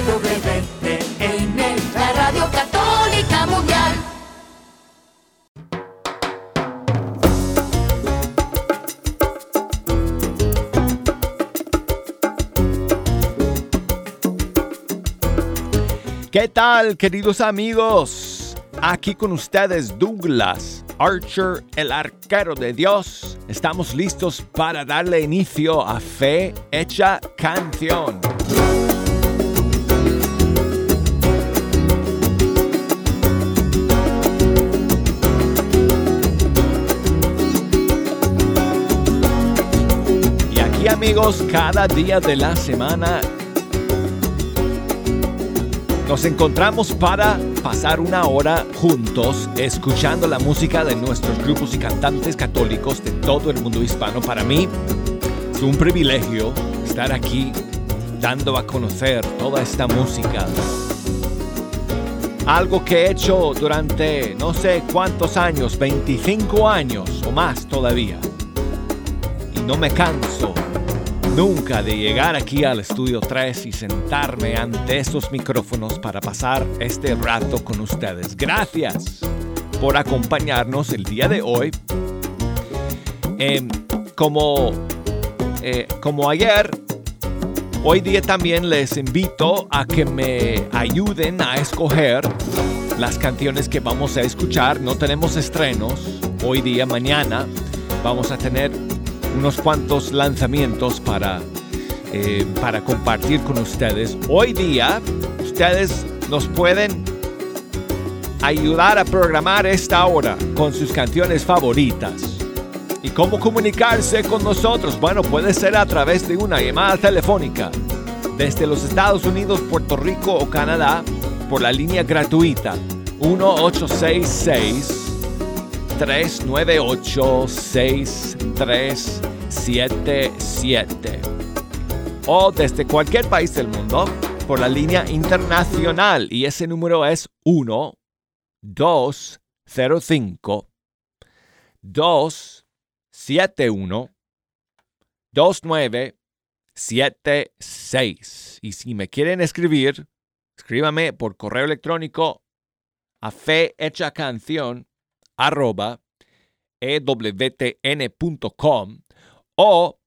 EWTN, la radio católica mundial. ¿Qué tal, queridos amigos? Aquí con ustedes Douglas Archer, el arquero de Dios. Estamos listos para darle inicio a Fe Hecha Canción. Amigos, cada día de la semana nos encontramos para pasar una hora juntos escuchando la música de nuestros grupos y cantantes católicos de todo el mundo hispano. Para mí es un privilegio estar aquí dando a conocer toda esta música. Algo que he hecho durante no sé cuántos años, 25 años o más todavía. Y no me canso nunca de llegar aquí al estudio 3 y sentarme ante estos micrófonos para pasar este rato con ustedes. Gracias por acompañarnos el día de hoy. Em, como, eh, como ayer, hoy día también les invito a que me ayuden a escoger las canciones que vamos a escuchar. No tenemos estrenos hoy día, mañana. Vamos a tener unos cuantos lanzamientos para, eh, para compartir con ustedes. Hoy día ustedes nos pueden ayudar a programar esta hora con sus canciones favoritas. ¿Y cómo comunicarse con nosotros? Bueno, puede ser a través de una llamada telefónica desde los Estados Unidos, Puerto Rico o Canadá por la línea gratuita 1866 398 6377 o desde cualquier país del mundo por la línea internacional. Y ese número es 1 205 271 2976 y si me quieren escribir escríbame por correo electrónico a fehechacanción arroba ewtn.com o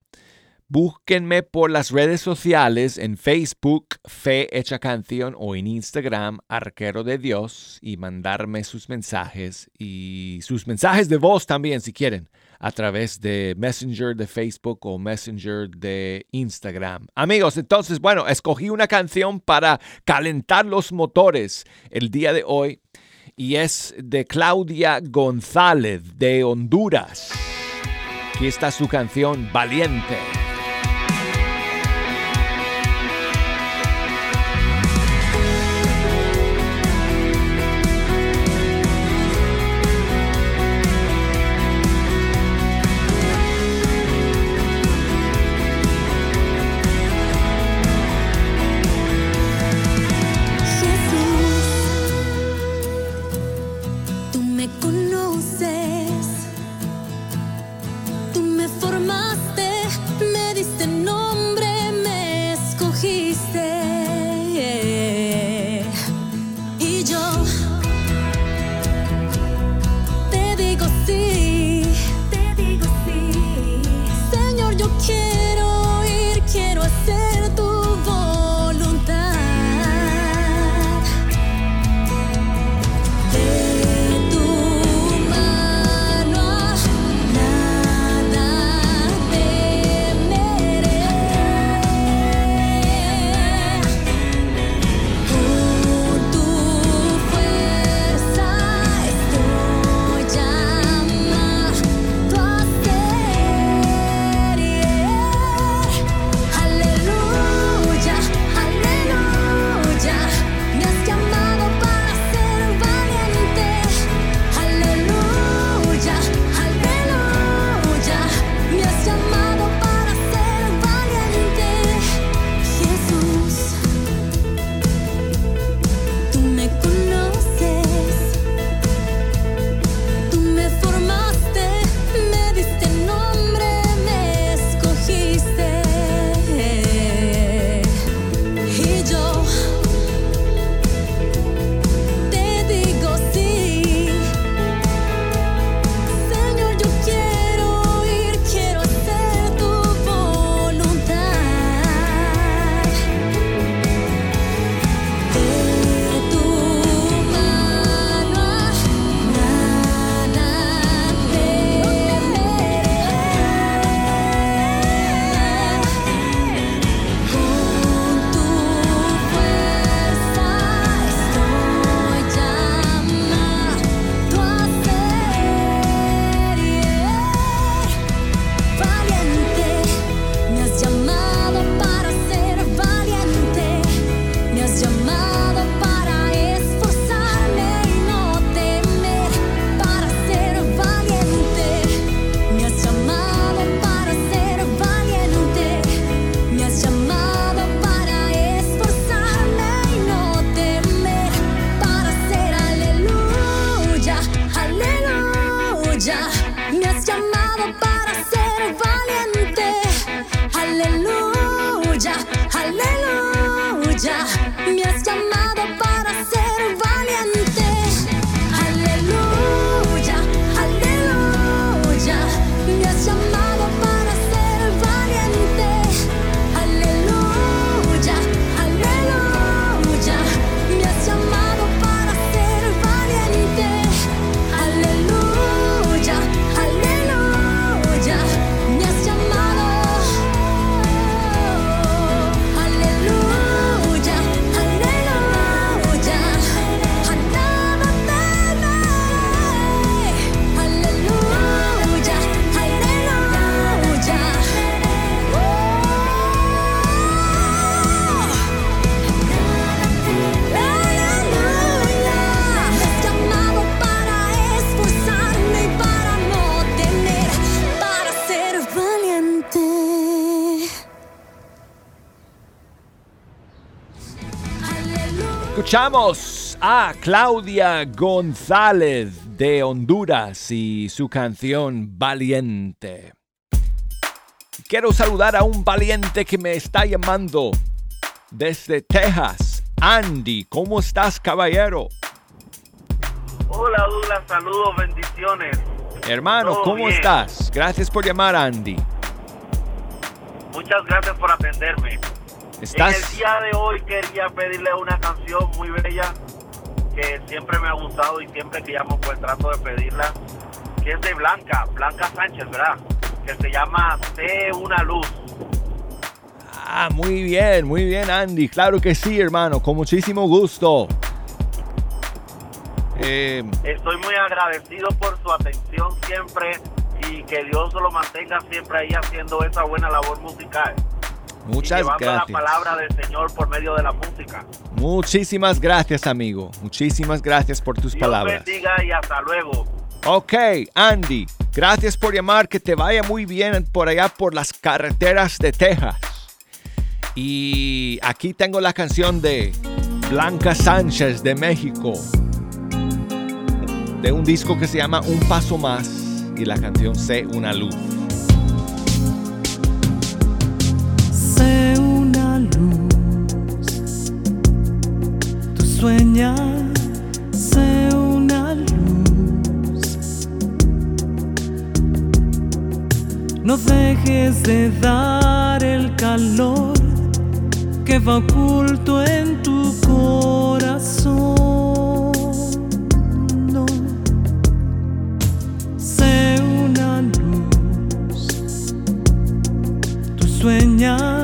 búsquenme por las redes sociales en Facebook Fe Hecha Canción o en Instagram Arquero de Dios y mandarme sus mensajes y sus mensajes de voz también si quieren a través de Messenger de Facebook o Messenger de Instagram. Amigos, entonces, bueno, escogí una canción para calentar los motores el día de hoy y es de Claudia González de Honduras. Aquí está su canción Valiente. Escuchamos a Claudia González de Honduras y su canción Valiente. Quiero saludar a un valiente que me está llamando desde Texas. Andy, ¿cómo estás, caballero? Hola, Douglas, saludos, bendiciones. Hermano, Todo ¿cómo bien. estás? Gracias por llamar, Andy. Muchas gracias por atenderme. En el día de hoy quería pedirle una canción muy bella que siempre me ha gustado y siempre que llamo pues trato de pedirla, que es de Blanca, Blanca Sánchez, ¿verdad? Que se llama Sé una luz. Ah, muy bien, muy bien, Andy. Claro que sí, hermano, con muchísimo gusto. Eh, Estoy muy agradecido por su atención siempre y que Dios lo mantenga siempre ahí haciendo esa buena labor musical. Muchas gracias. la palabra del Señor por medio de la música. Muchísimas gracias, amigo. Muchísimas gracias por tus Dios palabras. bendiga y hasta luego. Ok, Andy, gracias por llamar. Que te vaya muy bien por allá por las carreteras de Texas. Y aquí tengo la canción de Blanca Sánchez de México. De un disco que se llama Un Paso Más. Y la canción Sé una luz. Tú sueñas, sé una luz. No dejes de dar el calor que va oculto en tu corazón. No. Sé una luz tú sueñas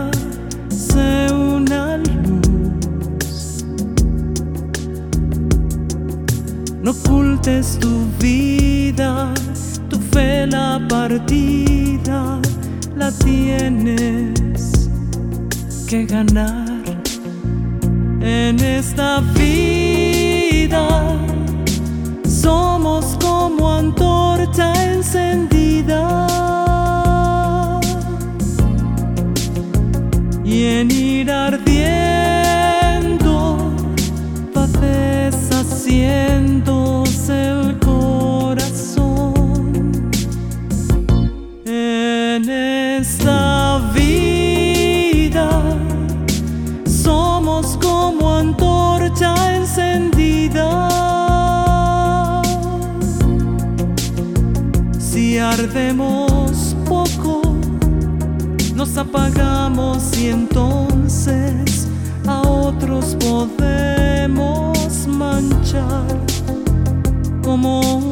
No ocultes tu vida, tu fe la partida la tienes que ganar en esta vida. Somos como antorcha encendida. y en ir apagamos y entonces a otros podemos manchar como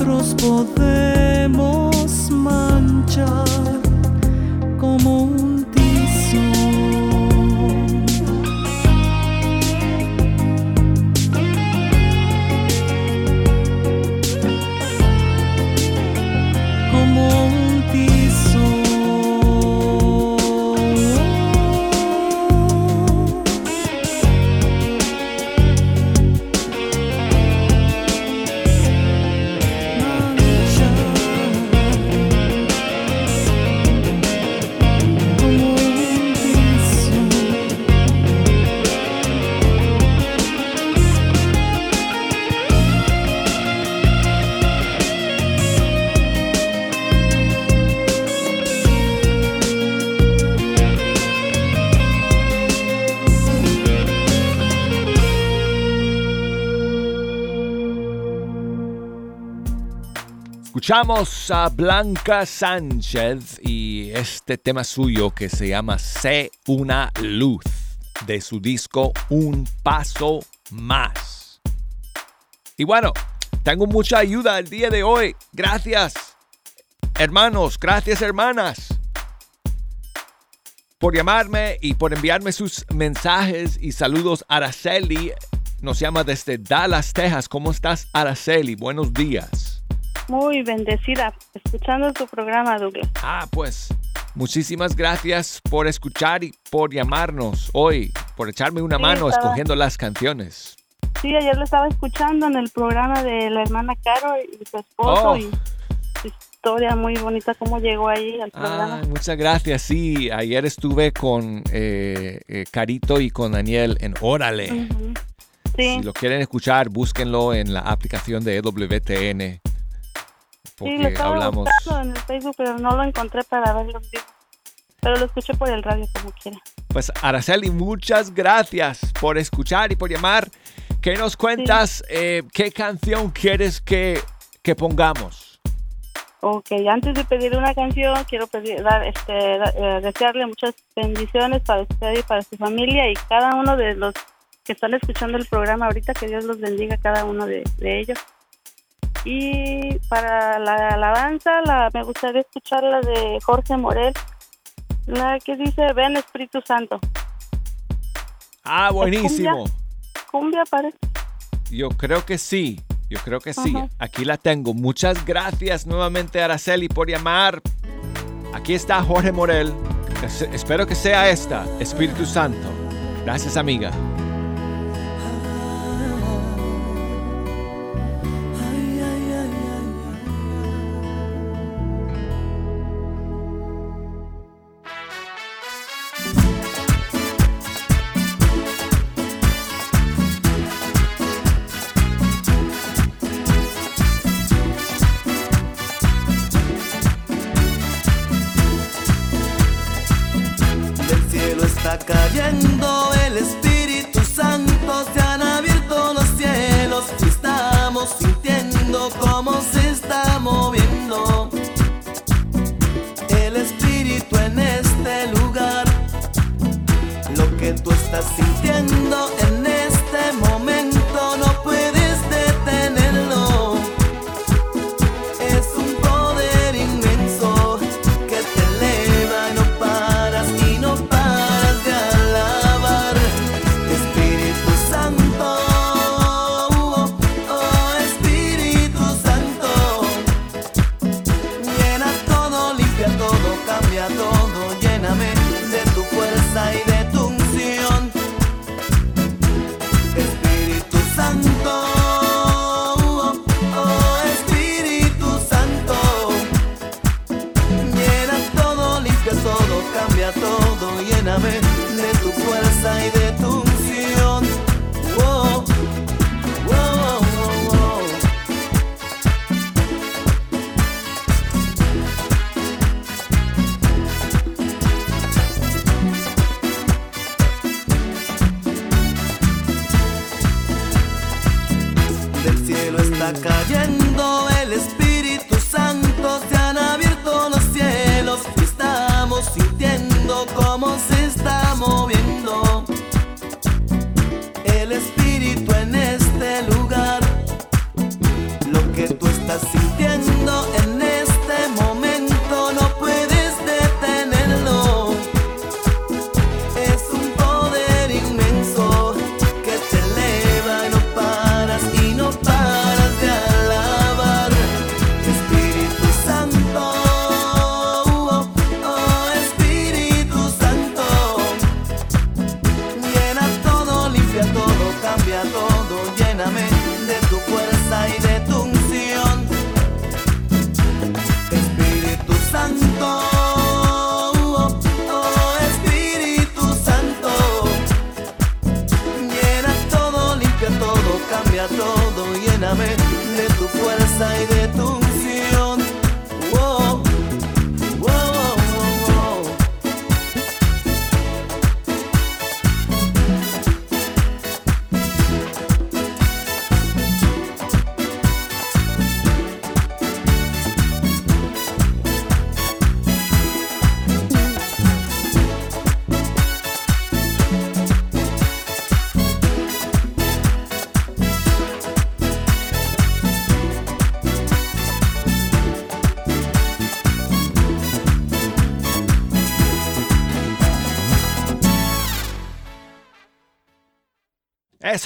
a otros podemos manchar A Blanca Sánchez y este tema suyo que se llama Sé una luz de su disco Un Paso Más. Y bueno, tengo mucha ayuda el día de hoy. Gracias, hermanos, gracias, hermanas, por llamarme y por enviarme sus mensajes y saludos. Araceli nos llama desde Dallas, Texas. ¿Cómo estás, Araceli? Buenos días. Muy bendecida, escuchando tu programa, Douglas. Ah, pues muchísimas gracias por escuchar y por llamarnos hoy, por echarme una Sí, mano estaba- escogiendo las canciones. Sí, ayer lo estaba escuchando en el programa de la hermana Caro y su esposo Oh. y su historia muy bonita, cómo llegó ahí al Ah, programa. muchas gracias. Sí, ayer estuve con eh, eh, Carito y con Daniel en Órale. Ujú. Sí, Si lo quieren escuchar, búsquenlo en la aplicación de E EWTN. sí, Porque lo estaba hablamos. buscando en el Facebook, pero no lo encontré para verlo. Pero lo escuché por el radio como quiera. Pues Araceli, muchas gracias por escuchar y por llamar. ¿Qué nos cuentas? Eh, ¿Qué canción quieres que, que pongamos? Ok, antes de pedir una canción, quiero pedir, dar, este, eh, desearle muchas bendiciones para usted y para su familia y cada uno de los que están escuchando el programa ahorita, que Dios los bendiga a cada uno de, de ellos. Y para la alabanza, la, me gustaría escuchar la de Jorge Morel, la que dice, ven Espíritu Santo. Ah, buenísimo. Cumbia parece. Yo creo que sí. Yo creo que sí. Ajá. Aquí la tengo. Muchas gracias nuevamente, Araceli, por llamar. Aquí está Jorge Morel. Es- espero que sea esta, Espíritu Santo. Gracias, amiga.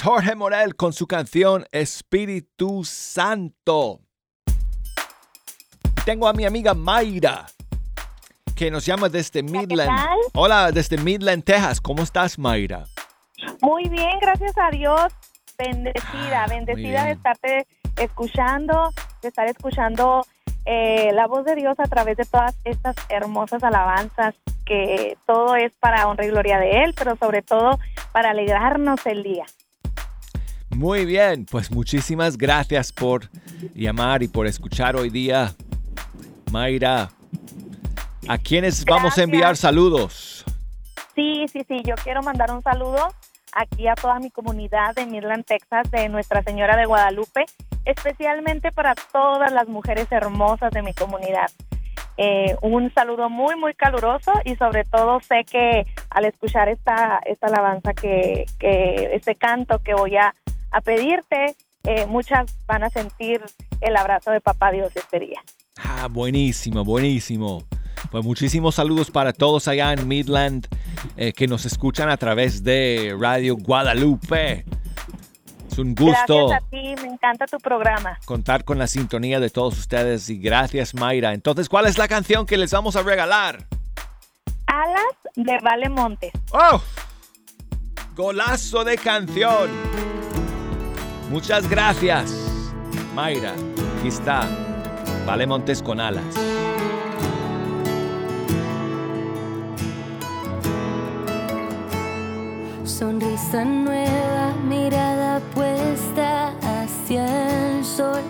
Jorge Morel con su canción Espíritu Santo. Tengo a mi amiga Mayra, que nos llama desde Midland. tal? Hola, desde Midland, Texas. ¿Cómo estás, Mayra? Muy bien, gracias a Dios. Bendecida, Ah, bendecida de estarte escuchando, de estar escuchando eh, la voz de Dios a través de todas estas hermosas alabanzas, que todo es para honra y gloria de Él, pero sobre todo para alegrarnos el día. Muy bien, pues muchísimas gracias por llamar y por escuchar hoy día. Mayra, ¿a quiénes vamos a enviar saludos? Sí, sí, sí, yo quiero mandar un saludo aquí a toda mi comunidad de Midland, Texas, de Nuestra Señora de Guadalupe, especialmente para todas las mujeres hermosas de mi comunidad. Eh, un saludo muy, muy caluroso y sobre todo sé que al escuchar esta, esta alabanza, que, que este canto que voy a, a pedirte, eh, muchas van a sentir el abrazo de Papá Dios este día. Ah, buenísimo, buenísimo. Pues muchísimos saludos para todos allá en Midland eh, que nos escuchan a través de Radio Guadalupe. Es un gusto Gracias a ti, me encanta tu programa. contar con la sintonía de todos ustedes y gracias Mayra. Entonces, ¿cuál es la canción que les vamos a regalar? Alas de Vale Montes. ¡Oh! Golazo de canción. Muchas gracias, Mayra. Aquí está. Vale Montes con alas. Sonrisa nueva, mirada puesta hacia el sol.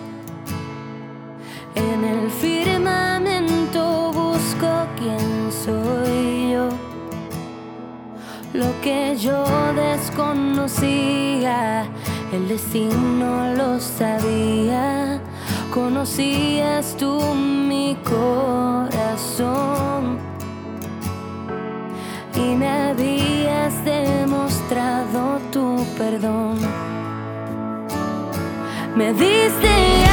En el firmamento busco quién soy yo. Lo que yo desconocía, el destino lo sabía. Conocías tú mi corazón y me habías demostrado tu perdón. Me diste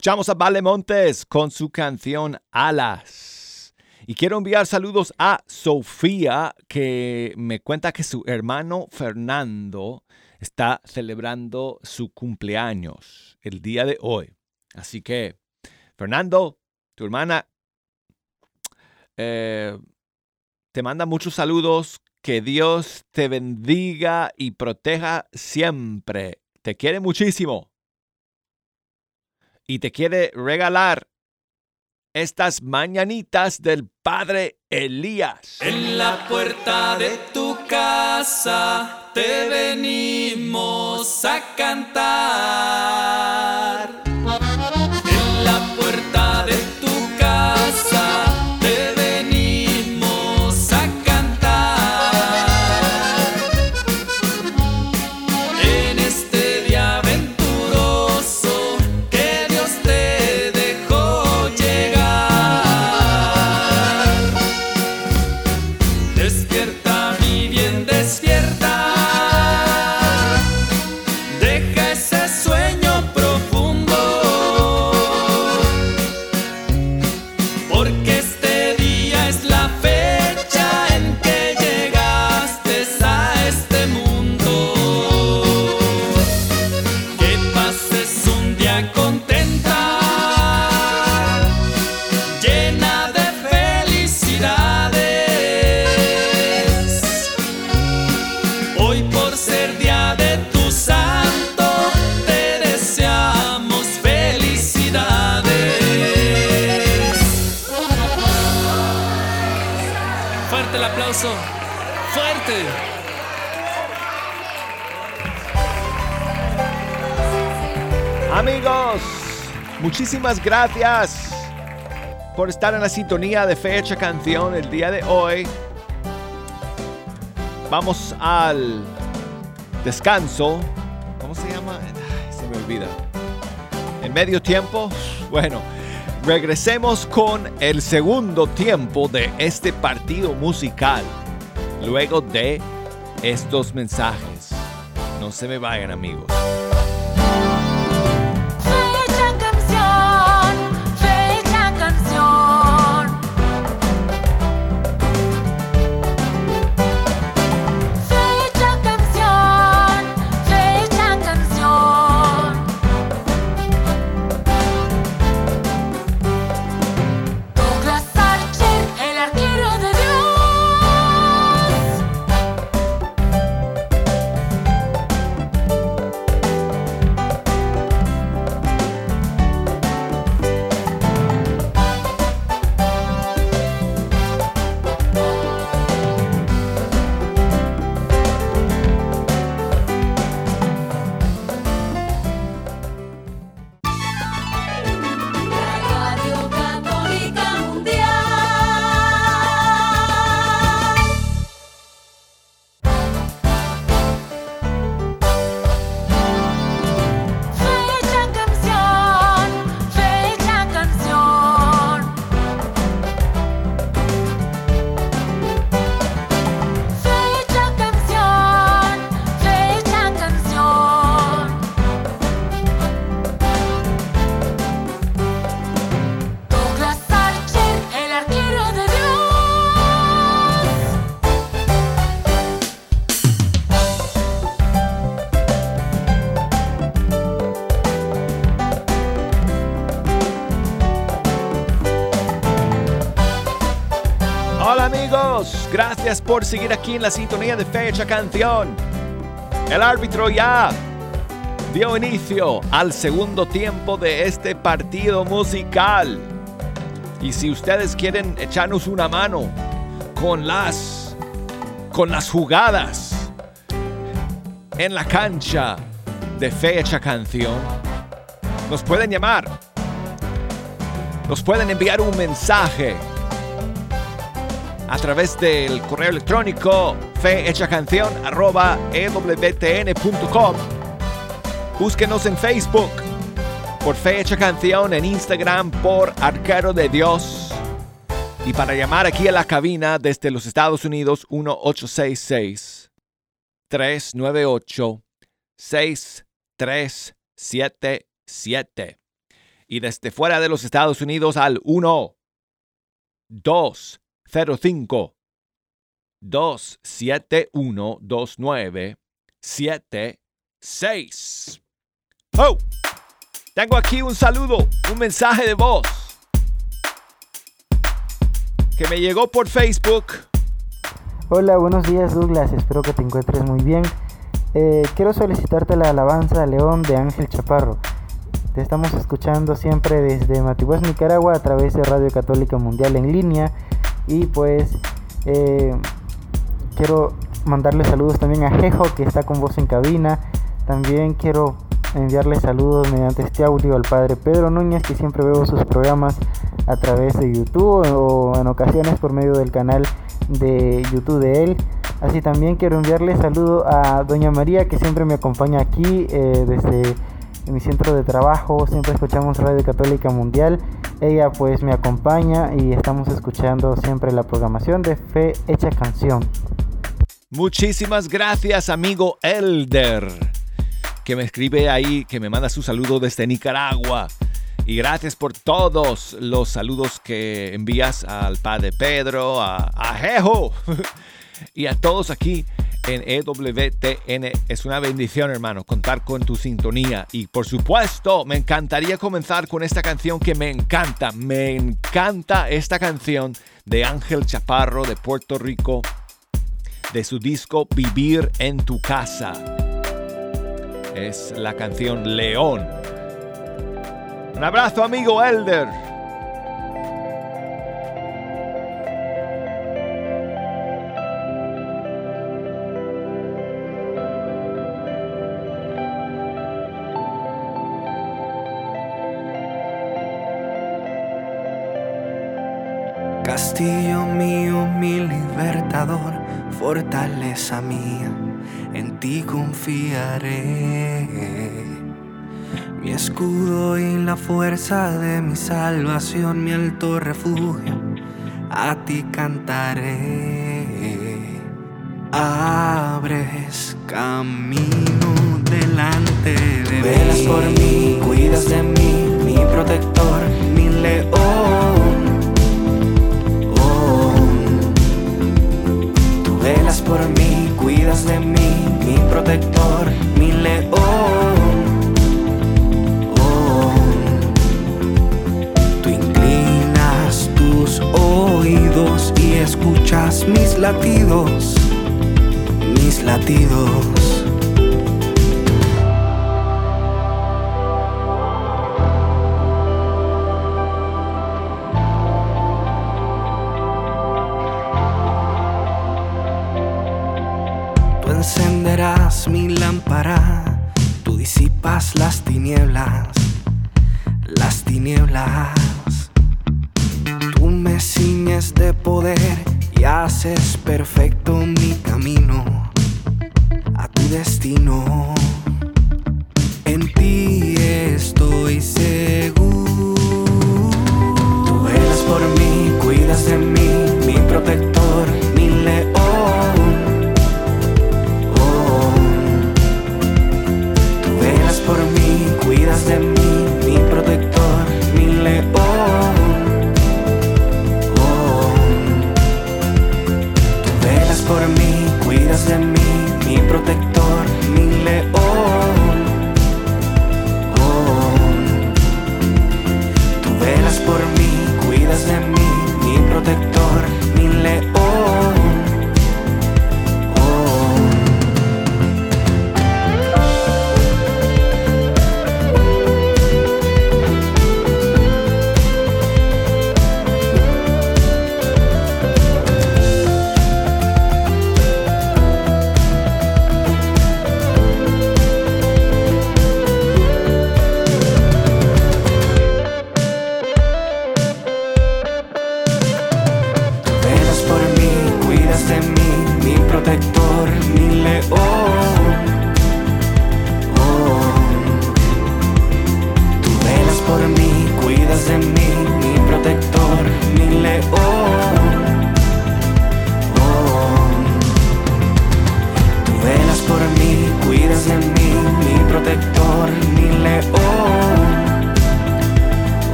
Escuchamos a Vale Montes con su canción Alas. Y quiero enviar saludos a Sofía, que me cuenta que su hermano Fernando está celebrando su cumpleaños el día de hoy. Así que, Fernando, tu hermana, eh, te manda muchos saludos. Que Dios te bendiga y proteja siempre. Te quiere muchísimo y te quiere regalar estas mañanitas del Padre Elías. En la puerta de tu casa te venimos a cantar. Muchísimas gracias por estar en la sintonía de Fecha Canción el día de hoy. Vamos al descanso. ¿Cómo se llama? Ay, se me olvida. En medio tiempo. Bueno, regresemos con el segundo tiempo de este partido musical. Luego de estos mensajes. No se me vayan amigos. Por seguir aquí en la sintonía de Fecha Canción. El árbitro ya dio inicio al segundo tiempo de este partido musical. Y si ustedes quieren echarnos una mano con las con las jugadas en la cancha de fecha canción, nos pueden llamar. Nos pueden enviar un mensaje a través del correo electrónico fehechacanción@ewtn.com. Búsquenos en Facebook por Fe Canción, en Instagram por Arquero de Dios. Y para llamar aquí a la cabina desde los Estados Unidos, 1866 398 6377. Y desde fuera de los Estados Unidos al 1 205 271 2976. ¡Oh! Tengo aquí un saludo, un mensaje de voz que me llegó por Facebook. Hola, buenos días Douglas, espero que te encuentres muy bien. Eh, quiero solicitarte la alabanza León de Ángel Chaparro. Te estamos escuchando siempre desde Matiguas, Nicaragua, a través de Radio Católica Mundial en línea. Y pues eh, quiero mandarle saludos también a Jejo, que está con vos en cabina. También quiero enviarle saludos mediante este audio al padre Pedro Núñez, que siempre veo sus programas a través de YouTube o en ocasiones por medio del canal de YouTube de él. Así también quiero enviarle saludo a Doña María, que siempre me acompaña aquí eh, desde mi centro de trabajo. Siempre escuchamos Radio Católica Mundial. Ella pues me acompaña y estamos escuchando siempre la programación de Fe Hecha Canción. Muchísimas gracias, amigo Elder, que me escribe ahí, que me manda su saludo desde Nicaragua. Y gracias por todos los saludos que envías al padre Pedro, a, a Jejo y a todos aquí en EWTN. Es una bendición, hermano, contar con tu sintonía. Y por supuesto, me encantaría comenzar con esta canción que me encanta. Me encanta esta canción de Ángel Chaparro de Puerto Rico, de su disco Vivir en tu casa. Es la canción León. Un abrazo, amigo Elder. Libertador, fortaleza mía, en ti confiaré. Mi escudo y la fuerza de mi salvación, mi alto refugio, a ti cantaré. Abres camino delante de mí. Velas por mí, cuidas de mí, mi protector, mi león. Por mí, cuidas de mí, mi protector, mi león. Oh. Tú inclinas tus oídos y escuchas mis latidos, mis latidos.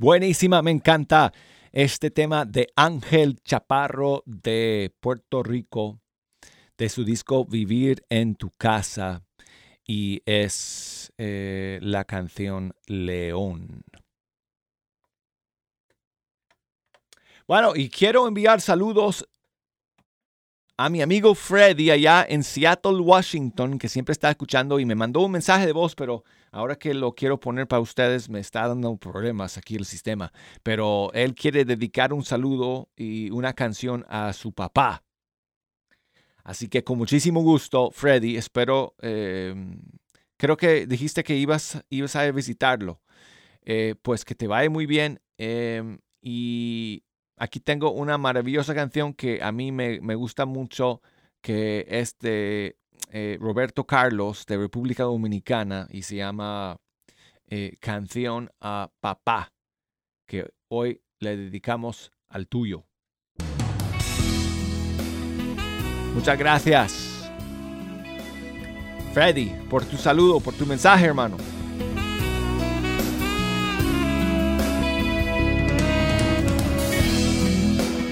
Buenísima, me encanta este tema de Ángel Chaparro de Puerto Rico, de su disco Vivir en tu casa, y es eh, la canción León. Bueno, y quiero enviar saludos a mi amigo Freddy allá en Seattle, Washington, que siempre está escuchando y me mandó un mensaje de voz, pero ahora que lo quiero poner para ustedes me está dando problemas aquí el sistema. Pero él quiere dedicar un saludo y una canción a su papá. Así que con muchísimo gusto, Freddy, espero, eh, creo que dijiste que ibas, ibas a visitarlo. Eh, pues que te vaya muy bien. eh, y aquí tengo una maravillosa canción que a mí me, me gusta mucho, que es de eh, Roberto Carlos de República Dominicana y se llama eh, Canción a Papá, que hoy le dedicamos al tuyo. Muchas gracias, Freddy, por tu saludo, por tu mensaje, hermano.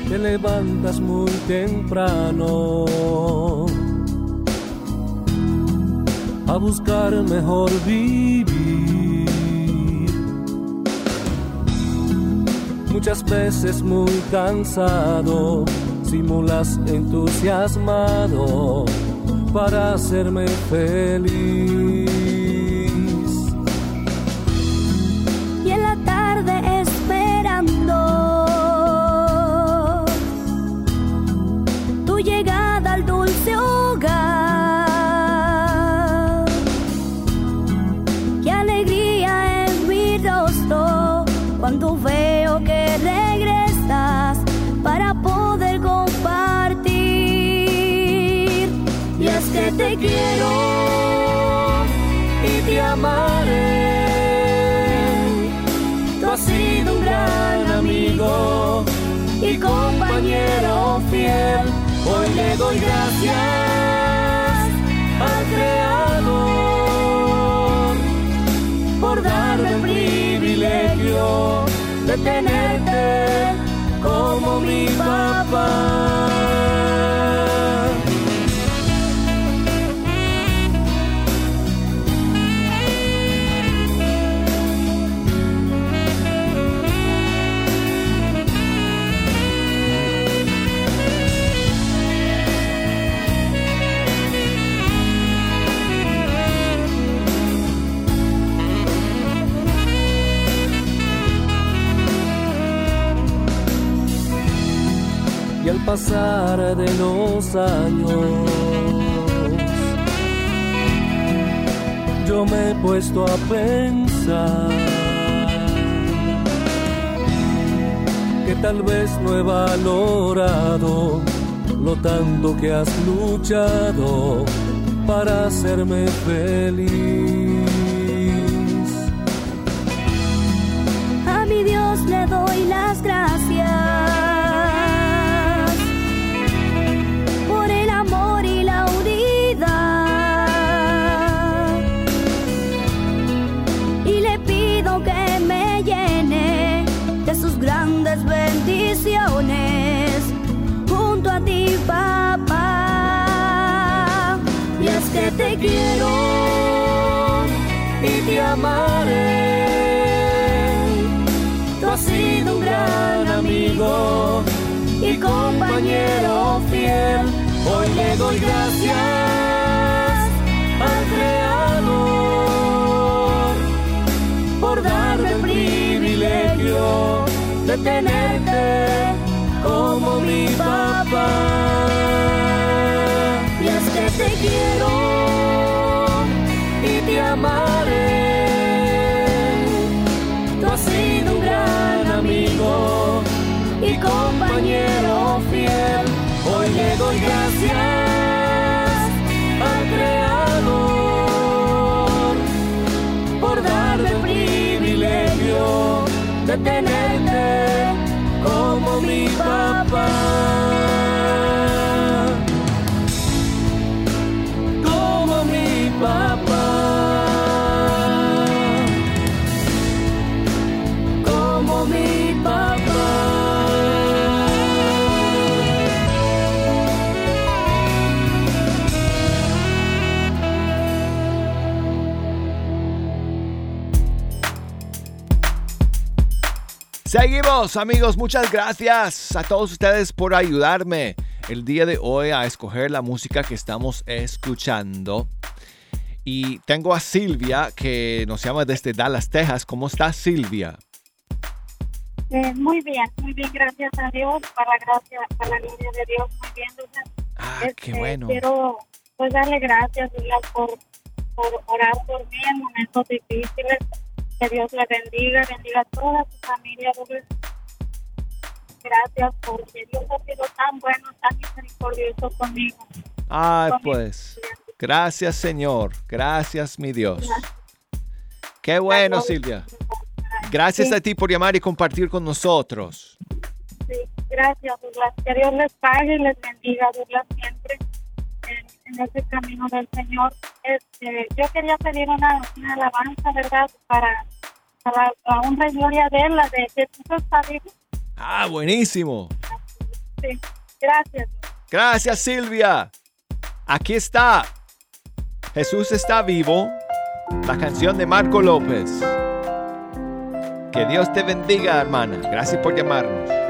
te levantas muy temprano a buscar mejor vivir. Muchas veces muy cansado, simulas entusiasmado para hacerme feliz. Y compañero fiel. Hoy le doy gracias al Creador por darme el privilegio de tenerte como mi papá. Pasar de los años yo me he puesto a pensar que tal vez no he valorado lo tanto que has luchado para hacerme feliz. A mi Dios le doy las gracias quiero y te amaré. Tú has sido un gran amigo y compañero fiel. Hoy le doy gracias al Creador por darme el privilegio de tenerte como mi papá. Y es que te quiero amaré. Tú has sido un gran amigo y compañero fiel. Hoy le doy gracias al Creador por darme el privilegio de tenerte Seguimos amigos, muchas gracias a todos ustedes por ayudarme el día de hoy a escoger la música que estamos escuchando. Y tengo a Silvia que nos llama desde Dallas, Texas. ¿Cómo estás Silvia? Eh, muy bien, muy bien, gracias a Dios, para la gracia, para la gloria de Dios, muy bien, Douglas. Ah, qué Este, bueno. Quiero pues darle gracias, Douglas, por, por orar por mí en momentos difíciles. Que Dios le bendiga, bendiga a toda su familia. Gracias porque Dios ha sido tan bueno, tan misericordioso conmigo. Ay, Conmigo. pues. Gracias Señor, gracias mi Dios. Qué bueno Silvia. Gracias Sí. a ti por llamar y compartir con nosotros. Sí, gracias, Douglas. Que Dios les pague y les bendiga, Douglas, siempre en, ese camino del Señor. Este, yo quería pedir una, una alabanza, ¿verdad? Para, para la honra y gloria de Él, la de Jesús está vivo. Ah, buenísimo. Sí, gracias. Gracias Silvia. Aquí está. Jesús está vivo. La canción de Marco López. Que Dios te bendiga, hermana. Gracias por llamarnos.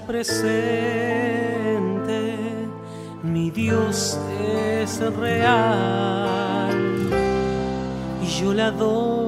Presente, mi Dios es real. Y yo le adoro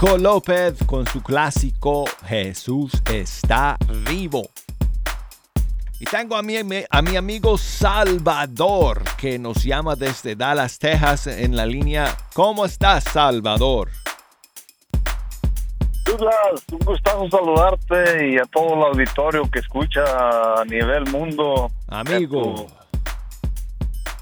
Marco López con su clásico Jesús está vivo. Y tengo a mi, a mi amigo Salvador que nos llama desde Dallas, Texas en la línea. ¿Cómo estás, Salvador? Douglas, un gustazo saludarte y a todo el auditorio que escucha a nivel mundo. Amigo.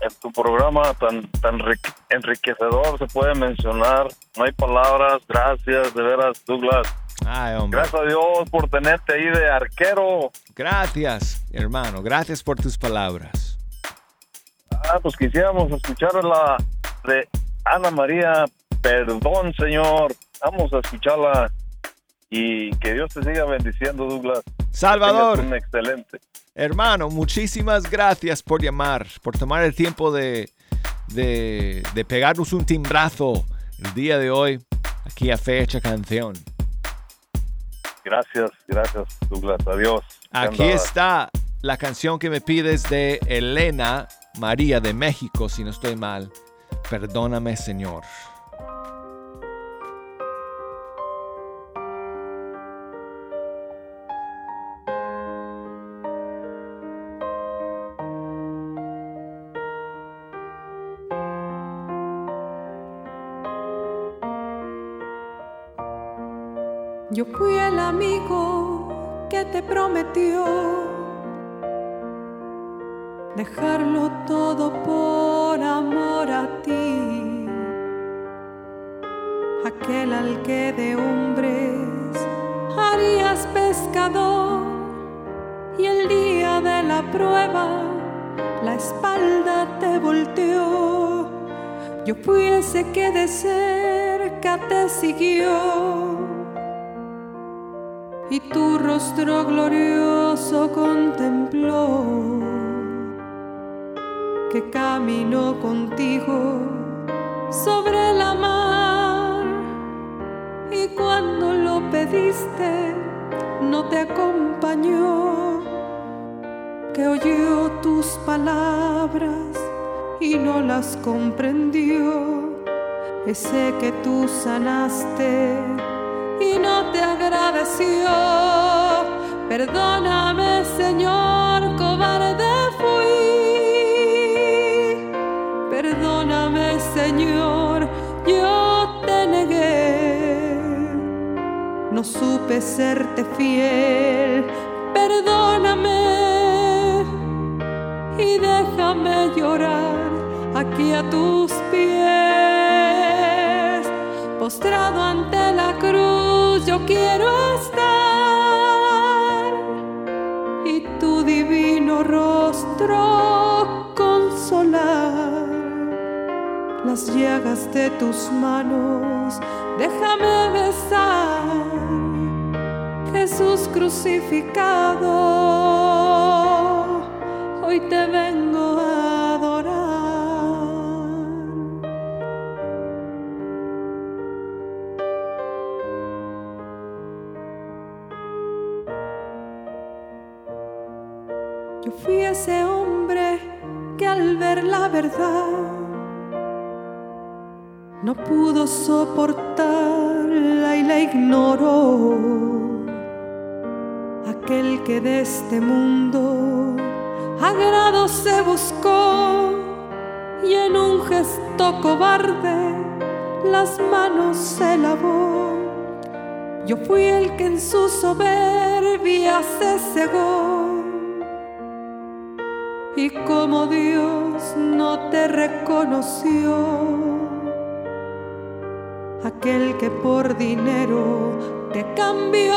En tu, programa tan, tan enrique- enriquecedor se puede mencionar. No hay palabras. Gracias, de veras, Douglas. Ay, hombre. Gracias a Dios por tenerte ahí de arquero. Gracias, hermano. Gracias por tus palabras. Ah, pues quisiéramos escuchar la de Ana María. Perdón, Señor. Vamos a escucharla y que Dios te siga bendiciendo, Douglas. Salvador. Un excelente. Hermano, muchísimas gracias por llamar, por tomar el tiempo de, de, de pegarnos un timbrazo el día de hoy aquí a Fecha Canción. Gracias, gracias, Douglas. Adiós. Aquí está la canción que me pides de Elena María de México, si no estoy mal. Perdóname, Señor. Yo fui el amigo que te prometió dejarlo todo por amor a ti. Aquel al que de hombres harías pescador y el día de la prueba la espalda te volteó. Yo fui ese que de cerca te siguió y tu rostro glorioso contempló, que caminó contigo sobre la mar. Y cuando lo pediste no te acompañó, que oyó tus palabras y no las comprendió, ese que tú sanaste y no te agradeció. Perdóname, Señor, cobarde fui. Perdóname, Señor, yo te negué. no supe serte fiel. Perdóname y déjame llorar aquí a tus pies. Postrado ante la cruz, yo quiero estar y tu divino rostro consolar las llagas de tus manos. Déjame besar, Jesús crucificado. Hoy te vengo a ese hombre que al ver la verdad no pudo soportarla y la ignoró. Aquel que de este mundo agrado se buscó y en un gesto cobarde las manos se lavó. Yo fui el que en su soberbia se cegó. Y como Dios no te reconoció, aquel que por dinero te cambió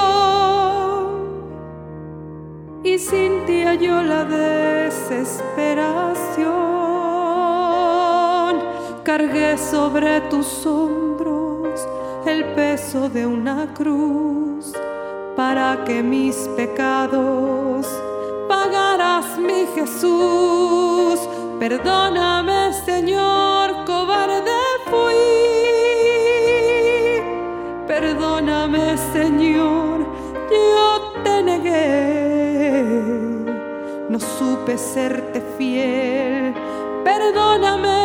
y sin ti halló la desesperación. Cargué sobre tus hombros el peso de una cruz para que mis pecados mi Jesús. Perdóname, Señor, cobarde fui. Perdóname, Señor, yo te negué. No supe serte fiel. Perdóname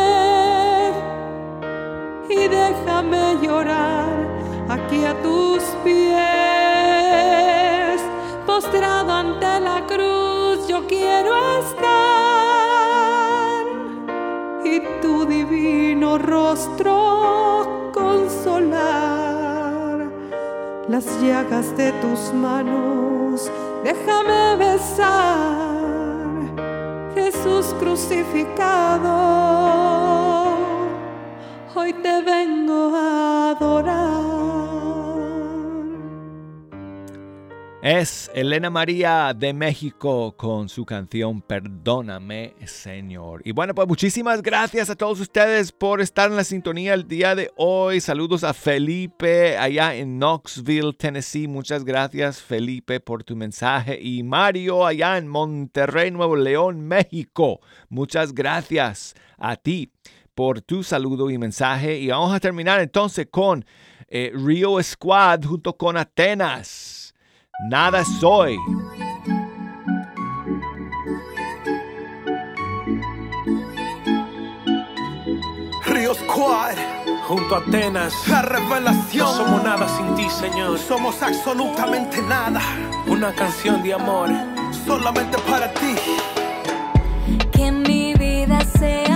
y déjame llorar aquí a tus pies. Postrado ante la cruz, quiero estar y tu divino rostro consolar las llagas de tus manos. Déjame besar, Jesús crucificado. Hoy te vengo a adorar. Es Elena María de México con su canción Perdóname, Señor. Y bueno, pues muchísimas gracias a todos ustedes por estar en la sintonía el día de hoy. Saludos a Felipe allá en Knoxville, Tennessee. Muchas gracias, Felipe, por tu mensaje. Y Mario allá en Monterrey, Nuevo León, México. Muchas gracias a ti por tu saludo y mensaje. Y vamos a terminar entonces con eh, Rio Squad junto con Atenas. Nada soy. Río Squad. Junto a Atenas, La revelación. no somos nada sin ti, Señor. Somos absolutamente nada. Una canción de amor. Solamente para ti. Que mi vida sea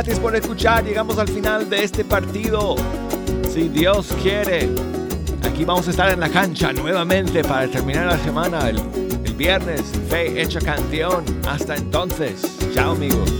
gracias por escuchar. Llegamos al final de este partido. Si Dios quiere, aquí vamos a estar en la cancha nuevamente para terminar la semana el, el viernes. Fe hecha canción. Hasta entonces. Chao amigos.